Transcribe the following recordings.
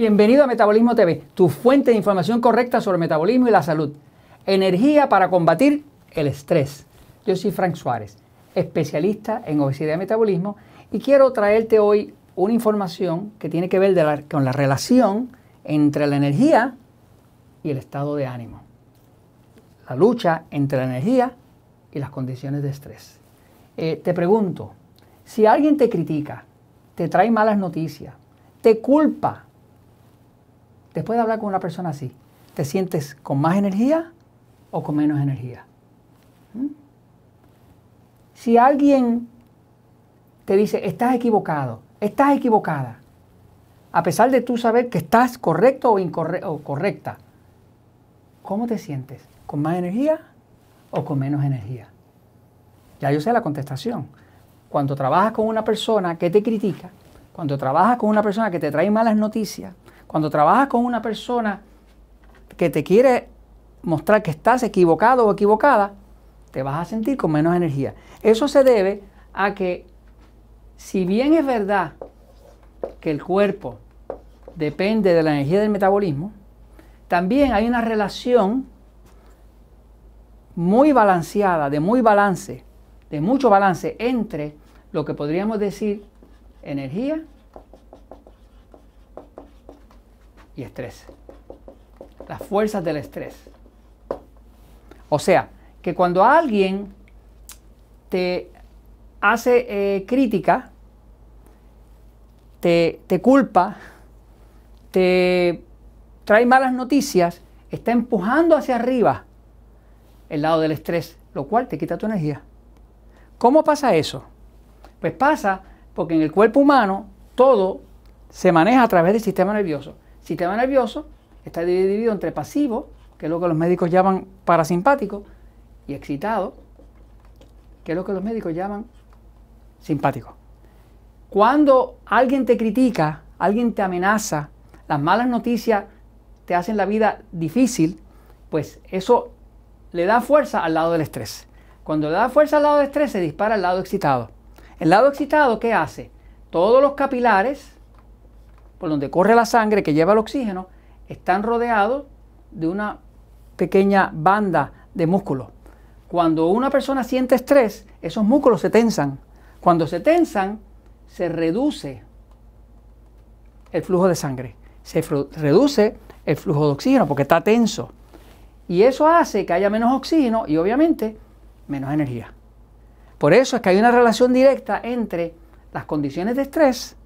Bienvenido a Metabolismo TV, tu fuente de información correcta sobre metabolismo y la salud. Energía para combatir el estrés. Yo soy Frank Suárez, especialista en obesidad y metabolismo, y quiero traerte hoy una información que tiene que ver con la relación entre la energía y el estado de ánimo. La lucha entre la energía y las condiciones de estrés. Eh, te pregunto, si alguien te critica, te trae malas noticias, te culpa, después de hablar con una persona así, ¿te sientes con más energía o con menos energía? ¿Mm? Si alguien te dice, estás equivocado, estás equivocada, a pesar de tú saber que estás correcto o, o correcta, ¿cómo te sientes? ¿Con más energía o con menos energía? Ya yo sé la contestación. Cuando trabajas con una persona que te critica, cuando trabajas con una persona que te trae malas noticias, cuando trabajas con una persona que te quiere mostrar que estás equivocado o equivocada, te vas a sentir con menos energía. Eso se debe a que, si bien es verdad que el cuerpo depende de la energía del metabolismo, también hay una relación muy balanceada, de muy balance, de mucho balance entre lo que podríamos decir energía y estrés. Las fuerzas del estrés. O sea, que cuando alguien te hace eh, crítica, te, te culpa, te trae malas noticias, está empujando hacia arriba el lado del estrés, lo cual te quita tu energía. ¿Cómo pasa eso? Pues pasa porque en el cuerpo humano todo se maneja a través del sistema nervioso. Sistema nervioso está dividido entre pasivo, que es lo que los médicos llaman parasimpático, y excitado, que es lo que los médicos llaman simpático. Cuando alguien te critica, alguien te amenaza, las malas noticias te hacen la vida difícil, pues eso le da fuerza al lado del estrés. Cuando le da fuerza al lado del estrés, se dispara al lado excitado. El lado excitado, ¿qué hace? Todos los capilares por donde corre la sangre que lleva el oxígeno, están rodeados de una pequeña banda de músculos. Cuando una persona siente estrés, esos músculos se tensan. Cuando se tensan, se reduce el flujo de sangre, se reduce el flujo de oxígeno porque está tenso. Y eso hace que haya menos oxígeno y obviamente menos energía. Por eso es que hay una relación directa entre las condiciones de estrés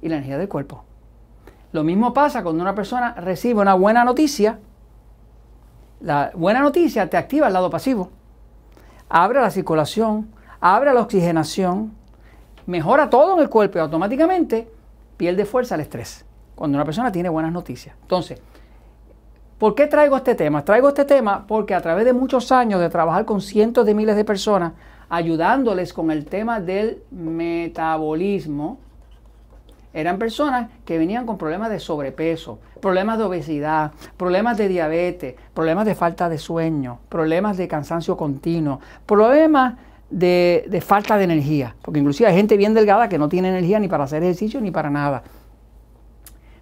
y la energía del cuerpo. Lo mismo pasa cuando una persona recibe una buena noticia. La buena noticia te activa el lado pasivo. Abre la circulación, abre la oxigenación, mejora todo en el cuerpo y automáticamente pierde fuerza el estrés. Cuando una persona tiene buenas noticias. Entonces, ¿por qué traigo este tema? Traigo este tema porque a través de muchos años de trabajar con cientos de miles de personas, ayudándoles con el tema del metabolismo, eran personas que venían con problemas de sobrepeso, problemas de obesidad, problemas de diabetes, problemas de falta de sueño, problemas de cansancio continuo, problemas de, falta de energía, porque inclusive hay gente bien delgada que no tiene energía ni para hacer ejercicio ni para nada.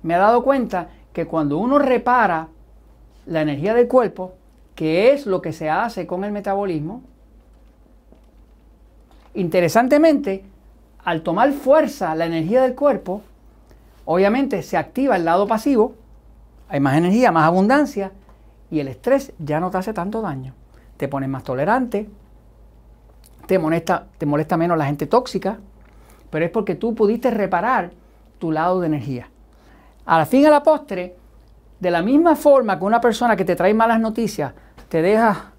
Me he dado cuenta que cuando uno repara la energía del cuerpo, que es lo que se hace con el metabolismo, interesantemente, al tomar fuerza la energía del cuerpo, obviamente se activa el lado pasivo, hay más energía, más abundancia, y el estrés ya no te hace tanto daño. Te pones más tolerante, te molesta, te molesta menos la gente tóxica, pero es porque tú pudiste reparar tu lado de energía. Al fin a la postre, de la misma forma que una persona que te trae malas noticias te deja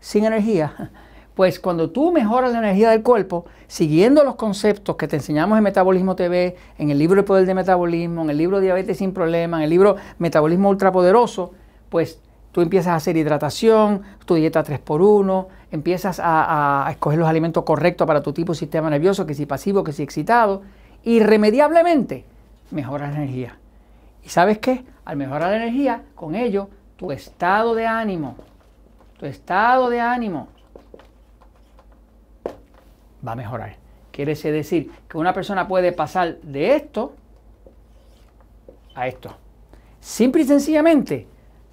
sin energía, pues cuando tú mejoras la energía del cuerpo, siguiendo los conceptos que te enseñamos en Metabolismo TV, en el libro El Poder de Metabolismo, en el libro Diabetes sin Problema, en el libro Metabolismo Ultrapoderoso, pues tú empiezas a hacer hidratación, tu dieta 3x1, empiezas a, escoger los alimentos correctos para tu tipo de sistema nervioso, que si pasivo, que si excitado, irremediablemente mejoras la energía. ¿Y sabes qué? Al mejorar la energía, con ello, tu estado de ánimo, tu estado de ánimo va a mejorar. Quiere decir que una persona puede pasar de esto a esto. Simple y sencillamente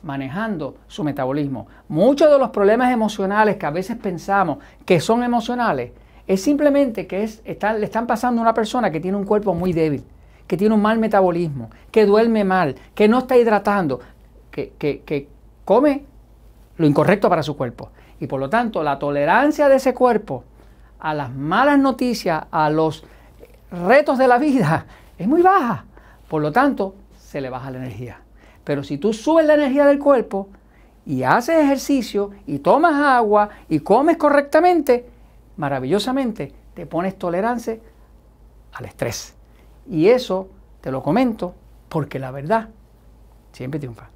manejando su metabolismo. Muchos de los problemas emocionales que a veces pensamos que son emocionales es simplemente que es, le están pasando a una persona que tiene un cuerpo muy débil, que tiene un mal metabolismo, que duerme mal, que no está hidratando, que, que come lo incorrecto para su cuerpo. Y por lo tanto, la tolerancia de ese cuerpo a las malas noticias, a los retos de la vida, es muy baja. Por lo tanto, se le baja la energía. Pero si tú subes la energía del cuerpo y haces ejercicio y tomas agua y comes correctamente, maravillosamente te pones tolerancia al estrés. Y eso te lo comento porque la verdad siempre triunfa.